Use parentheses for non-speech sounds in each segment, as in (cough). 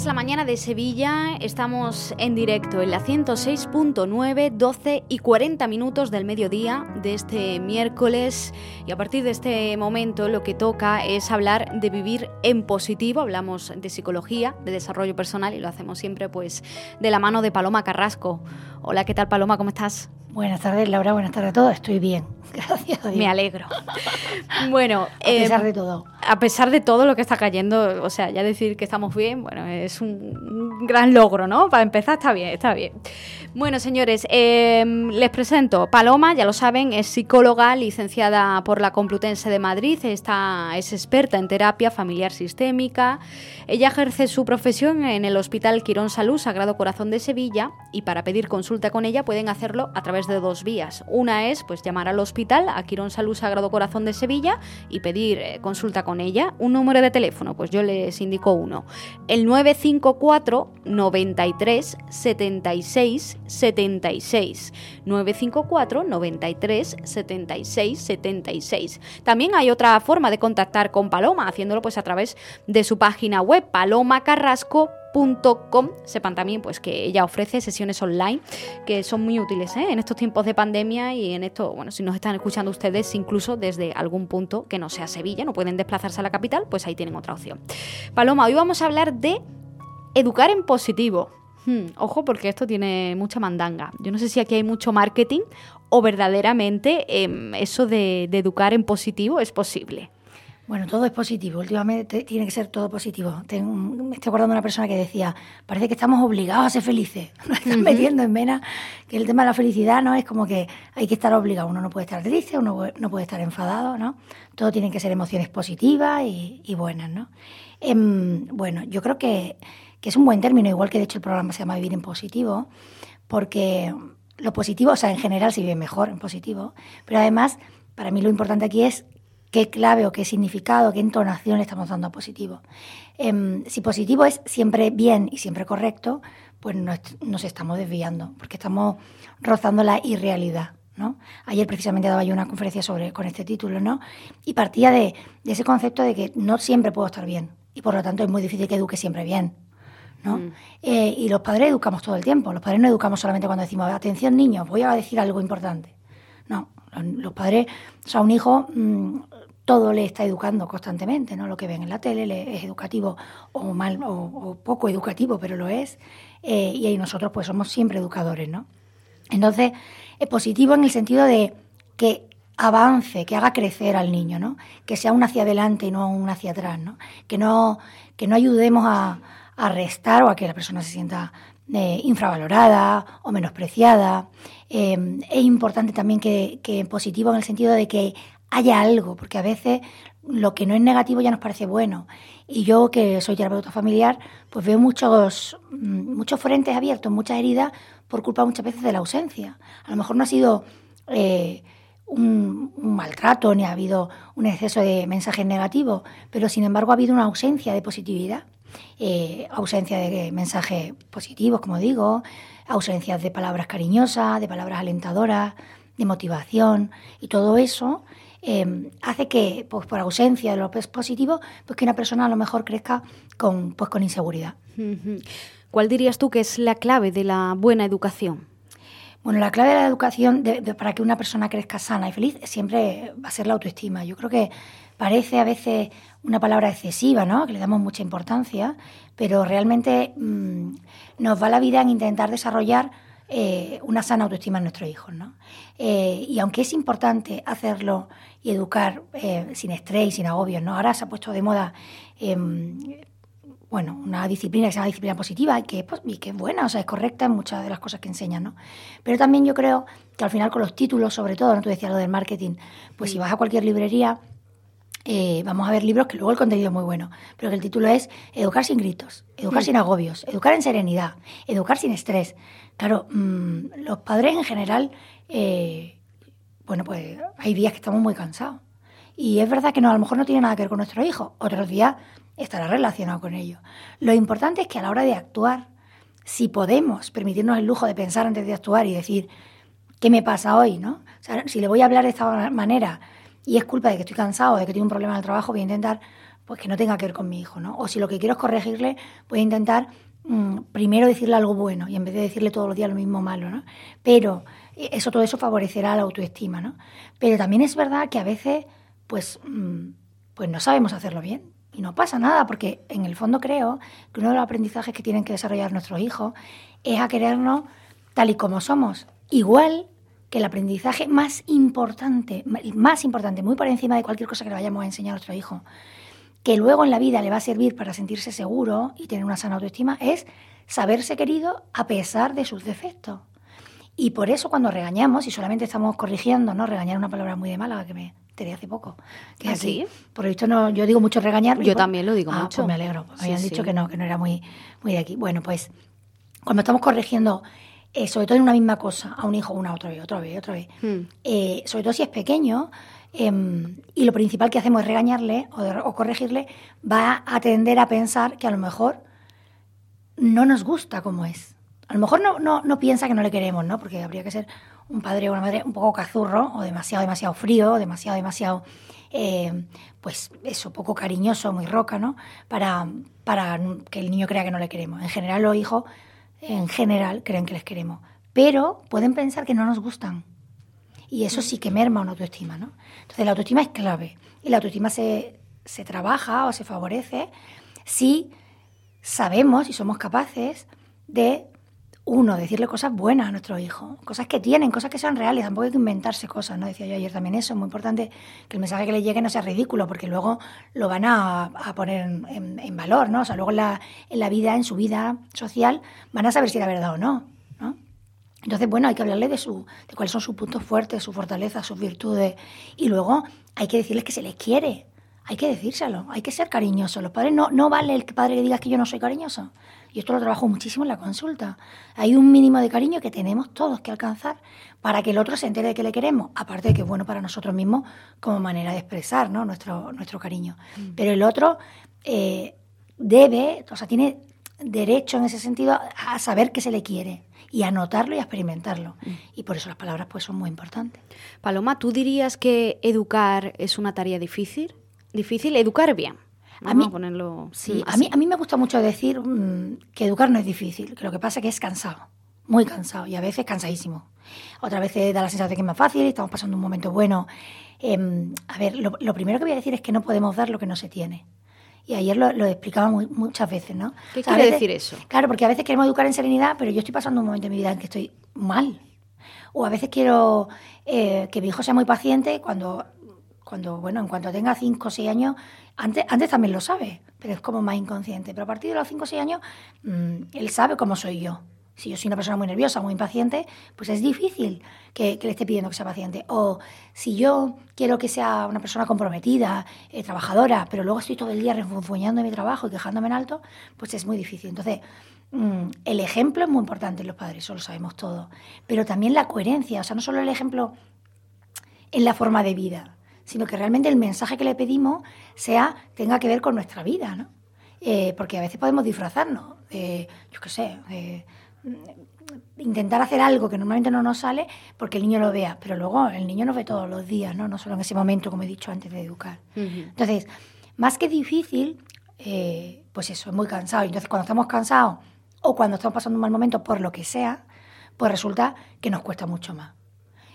De Sevilla, estamos en directo en la 106.9, 12 y 40 minutos del mediodía de este miércoles y a partir de este momento lo que toca es hablar de vivir en positivo, hablamos de psicología, de desarrollo personal y lo hacemos siempre pues de la mano de Paloma Carrasco. Hola, ¿qué tal Paloma? ¿Cómo estás? Buenas tardes, Laura. Buenas tardes a todos. Estoy bien. (laughs) Gracias a Dios. Me alegro. bueno, a pesar em, de todo. A pesar de todo lo que está cayendo, o sea, ya decir que estamos bien, bueno, es un gran logro, ¿no? Para empezar, está bien, está bien. Bueno, señores, em, les presento. Paloma, ya lo saben, es psicóloga, licenciada por la Complutense de Madrid, está, es experta en terapia familiar sistémica. Ella ejerce su profesión en el Hospital Quirón Salud Sagrado Corazón de Sevilla y para pedir consulta con ella pueden hacerlo a través de dos vías. Una es pues llamar al hospital, a Quirón Salud Sagrado Corazón de Sevilla y pedir eh, consulta con ella. Un número de teléfono, pues yo les indico uno. El 954 93 76 76 954 93 76 76. También hay otra forma de contactar con Paloma haciéndolo pues a través de su página web palomacarrasco.com. Sepan también pues que ella ofrece sesiones online que son muy útiles ¿eh? en estos tiempos de pandemia y en esto, bueno, si nos están escuchando ustedes incluso desde algún punto que no sea Sevilla, no pueden desplazarse a la capital, pues ahí tienen otra opción. Paloma, hoy vamos a hablar de educar en positivo. Hmm, ojo porque esto tiene mucha mandanga. Yo no sé si aquí hay mucho marketing o verdaderamente em, eso de, educar en positivo es posible. Bueno, todo es positivo. Últimamente tiene que ser todo positivo. me estoy acordando de una persona que decía, parece que estamos obligados a ser felices. (laughs) Nos están metiendo en vena que el tema de la felicidad no es como que hay que estar obligado. Uno no puede estar triste, uno no puede estar enfadado, ¿no? Todo tiene que ser emociones positivas y, buenas, ¿no? Em, bueno, yo creo que que es un buen término, igual que de hecho el programa se llama Vivir en Positivo, porque lo positivo, o sea, en general se vive mejor en positivo, pero además, para mí lo importante aquí es qué clave o qué significado, qué entonación estamos dando a positivo. Em, si positivo es siempre bien y siempre correcto, pues nos, estamos desviando, porque estamos rozando la irrealidad. ¿no? Ayer precisamente daba yo una conferencia sobre, con este título, ¿no? Y partía de, de ese concepto de que no siempre puedo estar bien, y por lo tanto es muy difícil que eduque siempre bien. ¿No? Mm. Eh, y los padres educamos todo el tiempo. Los padres no educamos solamente cuando decimos, atención niños, voy a decir algo importante. No, los padres, o sea, un hijo mm, todo le está educando constantemente, ¿no? Lo que ven en la tele le es educativo o mal o, poco educativo, pero lo es. Eh, y nosotros pues somos siempre educadores, ¿no? Entonces, es positivo en el sentido de que avance, que haga crecer al niño, ¿no? Que sea un hacia adelante y no un hacia atrás, ¿no? Que no, que no ayudemos a, a restar o a que la persona se sienta eh, infravalorada o menospreciada. Eh, es importante también que, que positivo en el sentido de que haya algo, porque a veces lo que no es negativo ya nos parece bueno. Y yo, que soy terapeuta familiar, pues veo muchos, mm, muchos frentes abiertos, muchas heridas, por culpa muchas veces de la ausencia. A lo mejor no ha sido eh, un, un, maltrato ni ha habido un exceso de mensajes negativos, pero sin embargo ha habido una ausencia de positividad. Eh, ausencia de mensajes positivos, como digo, ausencia de palabras cariñosas, de palabras alentadoras, de motivación, y todo eso eh, hace que, pues, por ausencia de lo positivo, pues que una persona a lo mejor crezca con, pues, con inseguridad. ¿Cuál dirías tú que es la clave de la buena educación? Bueno, la clave de la educación para que una persona crezca sana y feliz siempre va a ser la autoestima. Yo creo que parece a veces una palabra excesiva, ¿no? que le damos mucha importancia, pero realmente mm, nos va la vida en intentar desarrollar eh, una sana autoestima en nuestros hijos. ¿no? Eh, y aunque es importante hacerlo y educar eh, sin estrés y sin agobios, ¿no? ahora se ha puesto de moda em, bueno, una disciplina que se llama disciplina positiva y que, pues, y que es buena, o sea, es correcta en muchas de las cosas que enseñan, ¿no? Pero también yo creo que al final con los títulos, sobre todo, ¿no? tú decías lo del marketing, pues si vas a cualquier librería eh, vamos a ver libros que luego el contenido es muy bueno, pero que el título es Educar sin gritos, educar sin agobios, educar en serenidad, educar sin estrés. Claro, mm, los padres en general, eh, bueno, pues hay días que estamos muy cansados. Y es verdad que no, a lo mejor no tiene nada que ver con nuestro hijo, otros días estará relacionado con ello. Lo importante es que a la hora de actuar, si podemos permitirnos el lujo de pensar antes de actuar y decir, ¿qué me pasa hoy? ¿no? si le voy a hablar de esta manera y es culpa de que estoy cansado, de que tengo un problema en el trabajo, voy a intentar pues que no tenga que ver con mi hijo, ¿no? O si lo que quiero es corregirle, voy a intentar mm, primero decirle algo bueno y en vez de decirle todos los días lo mismo malo, ¿no? Pero eh, eso todo eso favorecerá la autoestima, ¿no? Pero también es verdad que a veces pues mm, pues no sabemos hacerlo bien y no pasa nada porque en el fondo creo que uno de los aprendizajes que tienen que desarrollar nuestros hijos es a querernos tal y como somos, igual que el aprendizaje más importante, más importante, muy por encima de cualquier cosa que le vayamos a enseñar a nuestro hijo, que luego en la vida le va a servir para sentirse seguro y tener una sana autoestima, es saberse querido a pesar de sus defectos. Y por eso cuando regañamos, y solamente estamos corrigiendo, ¿no? Regañar una palabra muy de mala que me enteré hace poco. Que ¿Ah, sí? Por lo visto no, yo digo mucho regañar. Yo también lo digo ah, mucho. Pues me alegro. Me habían dicho que no, que no era muy, muy de aquí. Bueno, pues cuando estamos corrigiendo eh, sobre todo en una misma cosa, a un hijo una otra vez, otra vez, otra vez. Hmm. Eh, sobre todo si es pequeño, em, y lo principal que hacemos es regañarle o, corregirle, va a tender a pensar que a lo mejor no nos gusta como es. A lo mejor no, no, no piensa que no le queremos, ¿no? Porque habría que ser un padre o una madre un poco cazurro, o demasiado, demasiado frío, demasiado, demasiado, eh, pues eso, poco cariñoso, muy roca, ¿no? Para, para que el niño crea que no le queremos. En general los hijos en general creen que les queremos, pero pueden pensar que no nos gustan. Y eso sí que merma una autoestima, ¿no? Entonces la autoestima es clave. Y la autoestima se, se trabaja o se favorece si sabemos y somos capaces de, uno, decirle cosas buenas a nuestro hijo, cosas que tienen, cosas que sean reales, tampoco hay que inventarse cosas, ¿no? Decía yo ayer también eso, es muy importante que el mensaje que le llegue no sea ridículo, porque luego lo van a, poner en, valor, ¿no? O sea, luego en la, en la vida, en su vida social, van a saber si era verdad o no, ¿no? Entonces, bueno, hay que hablarle de, su, de cuáles son sus puntos fuertes, sus fortalezas, sus virtudes, y luego hay que decirles que se les quiere, hay que decírselo, hay que ser cariñoso. Los padres no, no vale el padre que diga que yo no soy cariñoso. Y esto lo trabajo muchísimo en la consulta. Hay un mínimo de cariño que tenemos todos que alcanzar para que el otro se entere de que le queremos, aparte de que es bueno para nosotros mismos como manera de expresar ¿no? nuestro, nuestro cariño. Mm. Pero el otro eh, debe, o sea, tiene derecho en ese sentido a saber que se le quiere y a notarlo y a experimentarlo. Mm. Y por eso las palabras pues son muy importantes. Paloma, ¿tú dirías que educar es una tarea difícil? Difícil educar bien a mí, ponerlo sí, a mí, a mí me gusta mucho decir mm, que educar no es difícil, que lo que pasa es que es cansado, muy cansado y a veces cansadísimo. Otras veces da la sensación de que es más fácil, estamos pasando un momento bueno. Em, a ver, lo, primero que voy a decir es que no podemos dar lo que no se tiene. Y ayer lo, lo explicaba muchas veces, ¿no? ¿Qué quiere decir eso? Claro, porque a veces queremos educar en serenidad, pero yo estoy pasando un momento en mi vida en que estoy mal. O a veces quiero eh, que mi hijo sea muy paciente cuando cuando, bueno, en cuanto tenga 5 o 6 años, antes, antes también lo sabe, pero es como más inconsciente. Pero a partir de los 5 o 6 años, mm, él sabe cómo soy yo. Si yo soy una persona muy nerviosa, muy impaciente, pues es difícil que, le esté pidiendo que sea paciente. O si yo quiero que sea una persona comprometida, eh, trabajadora, pero luego estoy todo el día refunfuñando mi trabajo y quejándome en alto, pues es muy difícil. Entonces, mm, el ejemplo es muy importante en los padres, eso lo sabemos todos. Pero también la coherencia, o sea, no solo el ejemplo en la forma de vida, sino que realmente el mensaje que le pedimos sea tenga que ver con nuestra vida, ¿no? Eh, porque a veces podemos disfrazarnos, yo qué sé, intentar hacer algo que normalmente no nos sale porque el niño lo vea, pero luego el niño nos ve todos los días, ¿no? No solo en ese momento, como he dicho antes de educar. Entonces, más que difícil, eh, pues eso, es muy cansado. Entonces, cuando estamos cansados o cuando estamos pasando un mal momento por lo que sea, pues resulta que nos cuesta mucho más.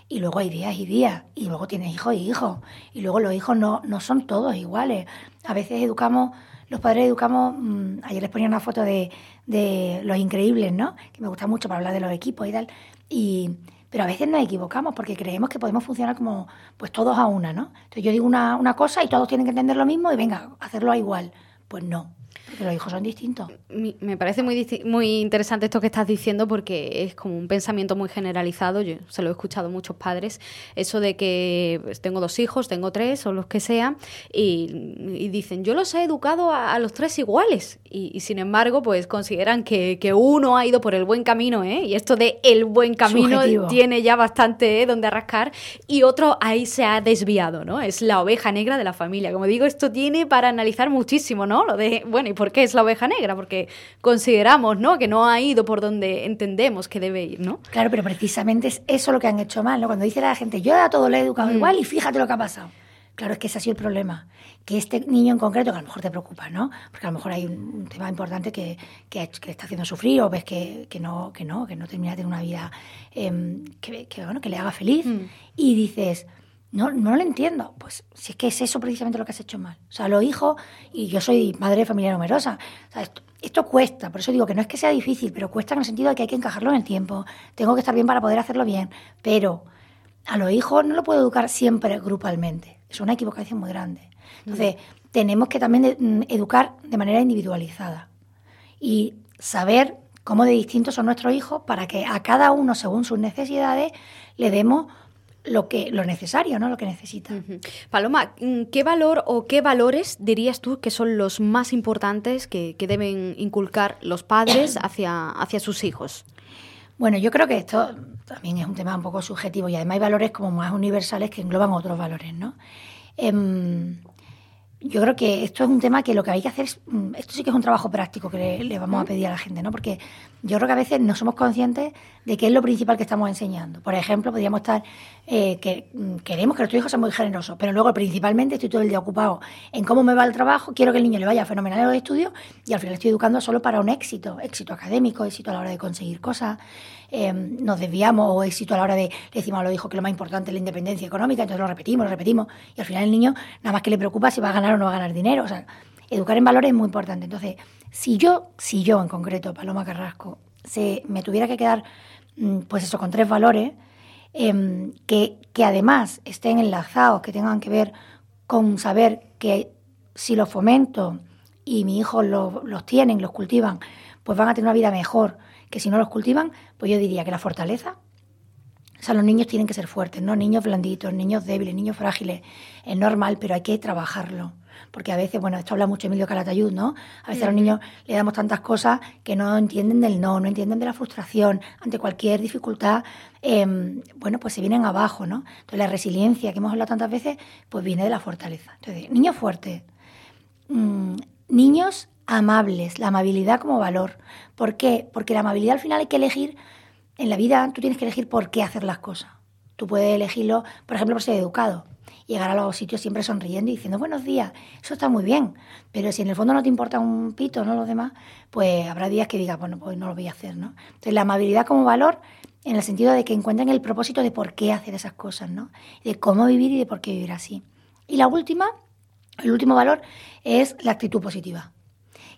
Y luego hay días y días, y luego tienes hijos y hijos, y luego los hijos no, no son todos iguales. A veces educamos, los padres educamos, mm, ayer les ponía una foto de, de Los Increíbles, ¿no? Que me gusta mucho para hablar de los equipos y tal. Y, pero a veces nos equivocamos porque creemos que podemos funcionar como pues todos a una, ¿no? Entonces yo digo una, una cosa y todos tienen que entender lo mismo y venga, hacerlo igual. Pues no. Porque los hijos son distintos. Mi- Me parece muy, muy interesante esto que estás diciendo porque es como un pensamiento muy generalizado. Yo se lo he escuchado a muchos padres. Eso de que pues, tengo dos hijos, tengo tres o los que sea, y, y dicen, yo los he educado a, a los tres iguales. Y, y sin embargo, pues consideran que, que uno ha ido por el buen camino, ¿eh? Y esto de el buen camino Subjetivo. tiene ya bastante ¿eh? donde rascar. Y otro ahí se ha desviado, ¿no? Es la oveja negra de la familia. Como digo, esto tiene para analizar muchísimo, ¿no? Lo de, bueno, ¿y por qué es la oveja negra? Porque consideramos, ¿no? Que no ha ido por donde entendemos que debe ir, ¿no? Claro, pero precisamente es eso lo que han hecho mal, ¿no? Cuando dice la gente, yo a todo le he educado Mm. igual y fíjate lo que ha pasado. Claro, es que ese ha sido el problema. Que este niño en concreto, que a lo mejor te preocupa, ¿no? Porque a lo mejor hay un, un tema importante que, que, que le está haciendo sufrir o ves que, que no, que no, que no termina de tener una vida em, que, que, bueno, que le haga feliz. Mm. Y dices, no, no lo entiendo. Pues si es que es eso precisamente lo que has hecho mal. O sea, los hijos, y yo soy madre de familia numerosa, o sea, esto, esto cuesta, por eso digo que no es que sea difícil, pero cuesta en el sentido de que hay que encajarlo en el tiempo. Tengo que estar bien para poder hacerlo bien, pero a los hijos no lo puedo educar siempre grupalmente. Es una equivocación muy grande. Entonces, tenemos que también mm, educar de manera individualizada y saber cómo de distintos son nuestros hijos para que a cada uno, según sus necesidades, le demos lo que lo necesario, ¿no? Lo que necesita. Paloma, mm, ¿qué valor o qué valores dirías tú que son los más importantes que, que deben inculcar los padres (coughs) hacia, hacia sus hijos? Bueno, yo creo que esto también es un tema un poco subjetivo y además hay valores como más universales que engloban otros valores, ¿no? Em, yo creo que esto es un tema que lo que hay que hacer es, mm, esto sí que es un trabajo práctico que le, le vamos a pedir a la gente, ¿no? Porque yo creo que a veces no somos conscientes de qué es lo principal que estamos enseñando. Por ejemplo, podríamos estar, eh, que mm, queremos que nuestro hijo sea muy generoso, pero luego principalmente estoy todo el día ocupado en cómo me va el trabajo, quiero que el niño le vaya fenomenal en los estudios y al final estoy educando solo para un éxito, éxito académico, éxito a la hora de conseguir cosas, eh, nos desviamos o éxito a la hora de, le decimos a los hijos que lo más importante es la independencia económica, entonces lo repetimos, lo repetimos y al final el niño nada más que le preocupa si va a ganar o no va a ganar dinero. O sea, educar en valores es muy importante. Entonces, si yo, si yo en concreto, Paloma Carrasco, se, me tuviera que quedar, mm, pues eso, con tres valores, em, que, que además estén enlazados, que tengan que ver con saber que si los fomento y mis hijos los, los tienen, los cultivan, pues van a tener una vida mejor que si no los cultivan, pues yo diría que la fortaleza. O sea, los niños tienen que ser fuertes, no niños blanditos, niños débiles, niños frágiles. Es normal, pero hay que trabajarlo. Porque a veces, bueno, esto habla mucho Emilio Calatayud, ¿no? A veces a los niños le damos tantas cosas que no entienden del no, no entienden de la frustración. Ante cualquier dificultad, eh, bueno, pues se vienen abajo, ¿no? Entonces la resiliencia que hemos hablado tantas veces, pues viene de la fortaleza. Entonces, niños fuertes, Mm, niños amables, la amabilidad como valor. ¿Por qué? Porque la amabilidad al final hay que elegir, en la vida tú tienes que elegir por qué hacer las cosas. Tú puedes elegirlo, por ejemplo, por ser educado. Llegar a los sitios siempre sonriendo y diciendo buenos días. Eso está muy bien. Pero si en el fondo no te importa un pito, ¿no? Los demás, pues habrá días que digas, bueno, pues no lo voy a hacer, ¿no? Entonces la amabilidad como valor en el sentido de que encuentren el propósito de por qué hacer esas cosas, ¿no? De cómo vivir y de por qué vivir así. Y la última, el último valor es la actitud positiva,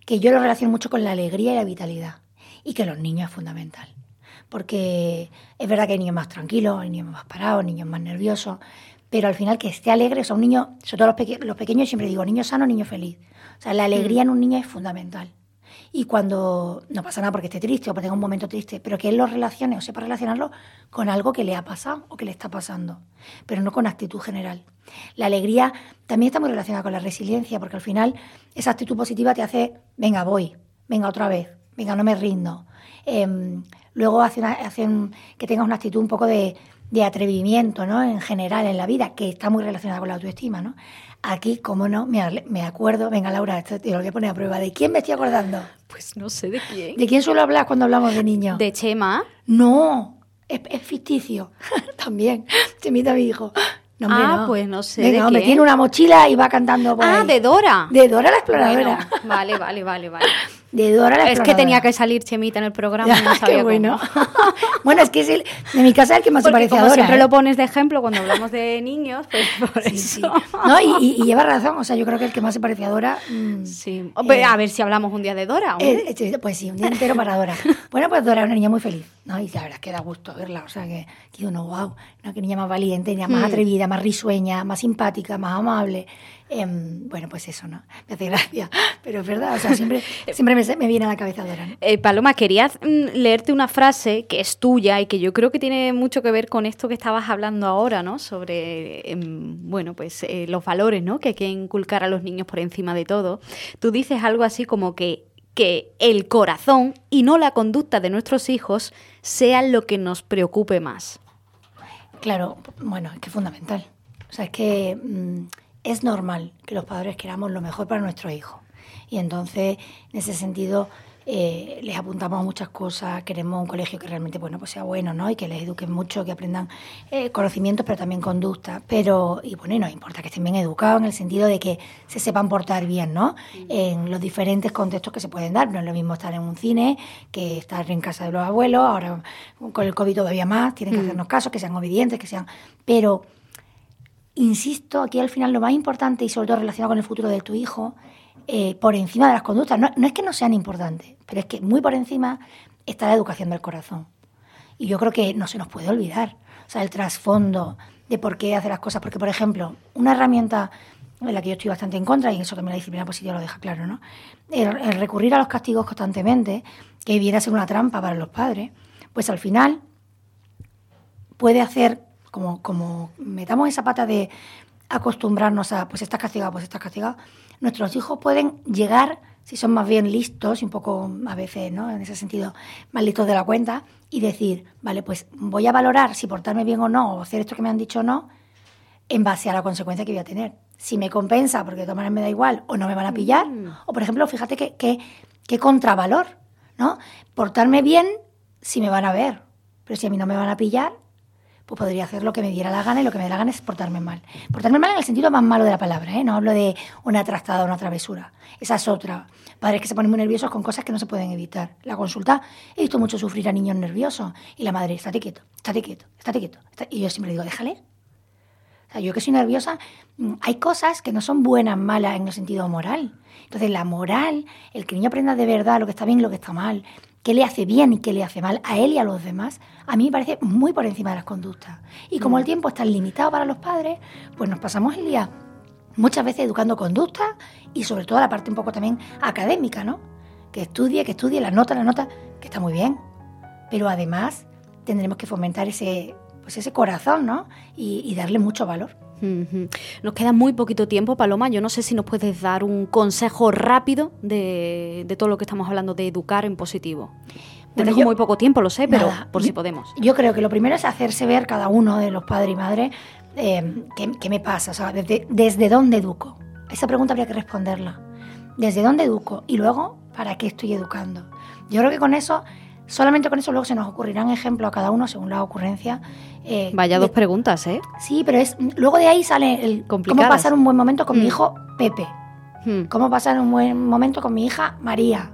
que yo lo relaciono mucho con la alegría y la vitalidad, y que los niños es fundamental. Porque es verdad que hay niños más tranquilos, hay niños más parados, niños más nerviosos, pero al final que esté alegre, o sea, un niño, sobre todo los, peque- los pequeños, siempre digo, niño sano, niño feliz. O sea, la alegría en un niño es fundamental. Y cuando no pasa nada porque esté triste o porque tenga un momento triste, pero que él lo relacione o sepa relacionarlo con algo que le ha pasado o que le está pasando, pero no con actitud general. La alegría también está muy relacionada con la resiliencia, porque al final esa actitud positiva te hace, venga, voy, venga otra vez, venga, no me rindo. Em, luego hace, una- hace que tengas una actitud un poco de, de atrevimiento, ¿no? En general en la vida, que está muy relacionada con la autoestima, ¿no? Aquí, como no, me, acuerdo, venga Laura, esto te lo voy a poner a prueba. ¿De quién me estoy acordando? Pues no sé de quién. ¿De quién suelo hablar cuando hablamos de niños? De Chema. No, es, es ficticio. (laughs) También, se imita a mi hijo. No, hombre, Ah, no. pues no sé Venga, de hombre, quién. tiene una mochila y va cantando por Ah, ahí. de Dora. De Dora la exploradora. Bueno, vale, vale, vale, vale. (laughs) de Dora la Es que tenía que salir Chemita en el programa (laughs) y no sabía Qué bueno. cómo. (laughs) bueno, es que es el, de mi casa es el que más se Porque parece a como Dora. siempre ¿eh? lo pones de ejemplo cuando hablamos de (laughs) niños, pues por Sí, eso. sí. No, y, lleva razón, o sea, yo creo que el que más se parece a Dora... mm, Sí. Eh, a ver si hablamos un día de Dora. Eh, pues sí, un día entero para Dora. Bueno, pues Dora es una niña muy feliz, ¿no? Y la verdad es que da gusto verla, o sea, que, que uno, wow. Qué niña más valiente, niña más Mm. atrevida, más risueña, más simpática, más amable. Em, bueno, pues eso, ¿no? Me hace gracia, pero es verdad, o sea, siempre, siempre me, me viene a la cabeza Dora, ¿no? Eh, Paloma, quería mm, leerte una frase que es tuya y que yo creo que tiene mucho que ver con esto que estabas hablando ahora, ¿no? Sobre, em, bueno, pues eh, los valores, ¿no? Que hay que inculcar a los niños por encima de todo. Tú dices algo así como que, que el corazón y no la conducta de nuestros hijos sean lo que nos preocupe más. Claro, bueno, es que es fundamental. O sea, es que mm, es normal que los padres queramos lo mejor para nuestros hijos. Y entonces, en ese sentido, eh, les apuntamos a muchas cosas, queremos un colegio que realmente bueno, pues sea bueno, ¿no? Y que les eduquen mucho, que aprendan eh, conocimientos, pero también conducta. Pero, y bueno, y nos importa que estén bien educados en el sentido de que se sepan portar bien, ¿no? En los diferentes contextos que se pueden dar. No es lo mismo estar en un cine que estar en casa de los abuelos, ahora con el COVID todavía más, tienen que hacernos caso, que sean obedientes, que sean... Pero insisto, aquí al final lo más importante y sobre todo relacionado con el futuro de tu hijo, eh, por encima de las conductas, no, es que no sean importantes, pero es que muy por encima está la educación del corazón. Y yo creo que no se nos puede olvidar, o sea, el trasfondo de por qué hace las cosas, porque por ejemplo, una herramienta en la que yo estoy bastante en contra, y eso también la disciplina positiva lo deja claro, ¿no? El, el recurrir a los castigos constantemente, que viene a ser una trampa para los padres, pues al final puede hacer, como, como metamos esa pata de acostumbrarnos a, pues estás castigado, pues estás castigado, nuestros hijos pueden llegar, si son más bien listos y un poco a veces, ¿no? En ese sentido, más listos de la cuenta, y decir, vale, pues voy a valorar si portarme bien o no, o hacer esto que me han dicho o no, en base a la consecuencia que voy a tener. Si me compensa, porque de todas maneras me da igual, o no me van a pillar, o por ejemplo, fíjate que, que, que contravalor, ¿no? Portarme bien si me van a ver, pero si a mí no me van a pillar, pues podría hacer lo que me diera la gana y lo que me dé la gana es portarme mal. Portarme mal en el sentido más malo de la palabra, ¿eh? no hablo de una trastada o una travesura. Esa es otra. Padres que se ponen muy nerviosos con cosas que no se pueden evitar. La consulta, he visto mucho sufrir a niños nerviosos y la madre, estate quieto, estate quieto, estate quieto. está-". Y yo siempre digo, déjale. O sea, yo que soy nerviosa, mm, hay cosas que no son buenas, malas en el sentido moral. Entonces, la moral, el que el niño aprenda de verdad lo que está bien y lo que está mal, qué le hace bien y qué le hace mal a él y a los demás, a mí me parece muy por encima de las conductas. Y como el tiempo es tan limitado para los padres, pues nos pasamos el día muchas veces educando conductas y sobre todo la parte un poco también académica, ¿no? Que estudie, que estudie, la nota, la nota, que está muy bien. Pero además tendremos que fomentar ese, pues ese corazón, ¿no? Y, y darle mucho valor. Nos queda muy poquito tiempo, Paloma. Yo no sé si nos puedes dar un consejo rápido de, de todo lo que estamos hablando de educar en positivo. Te Bueno, dejo yo- muy poco tiempo, lo sé, pero Nada, por si yo- podemos. Yo creo que lo primero es hacerse ver cada uno de los padres y madres eh, qué, qué me pasa, o sea, desde, desde dónde educo. Esa pregunta habría que responderla. ¿Desde dónde educo? Y luego, ¿para qué estoy educando? Yo creo que con eso, solamente con eso luego se nos ocurrirán ejemplos a cada uno según la ocurrencia. eh, Vaya de- dos preguntas, ¿eh? Sí, pero es luego de ahí sale el cómo pasar un buen momento con Mm. mi hijo Pepe. Hmm. cómo pasar un buen momento con mi hija María,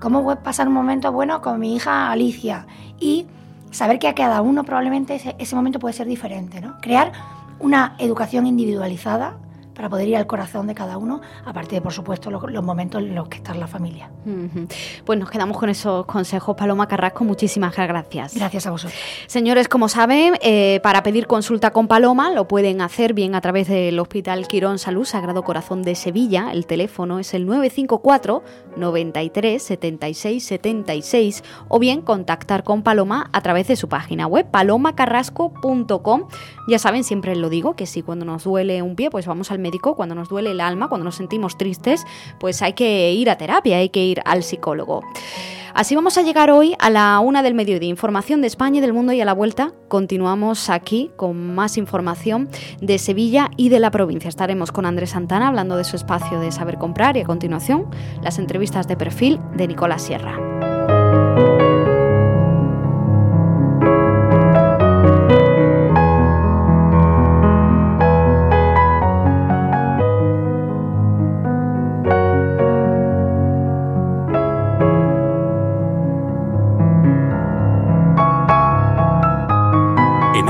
cómo pasar un momento bueno con mi hija Alicia y saber que a cada uno probablemente ese, ese momento puede ser diferente, ¿no? Crear una educación individualizada para poder ir al corazón de cada uno, aparte de, por supuesto, lo- los momentos en los que está la familia. Pues nos quedamos con esos consejos, Paloma Carrasco. Muchísimas gracias. Gracias a vosotros. Señores, como saben, eh, para pedir consulta con Paloma lo pueden hacer bien a través del Hospital Quirón Salud Sagrado Corazón de Sevilla. El teléfono es el 954 93 76 76 o bien contactar con Paloma a través de su página web palomacarrasco.com. Ya saben, siempre lo digo, que si cuando nos duele un pie, pues vamos al cuando nos duele el alma, cuando nos sentimos tristes, pues hay que ir a terapia, hay que ir al psicólogo. Así vamos a llegar hoy a la una del mediodía. Información de España y del mundo y a la vuelta continuamos aquí con más información de Sevilla y de la provincia. Estaremos con Andrés Santana hablando de su espacio de saber comprar y a continuación las entrevistas de perfil de Nicolás Sierra.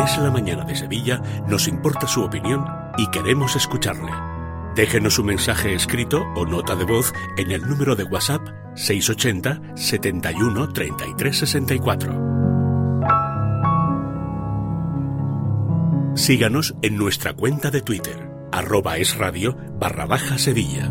Es la mañana de Sevilla, nos importa su opinión y queremos escucharle. Déjenos un mensaje escrito o nota de voz en el número de WhatsApp 680 71 33 64. Síganos en nuestra cuenta de Twitter, arroba es radio barra baja Sevilla.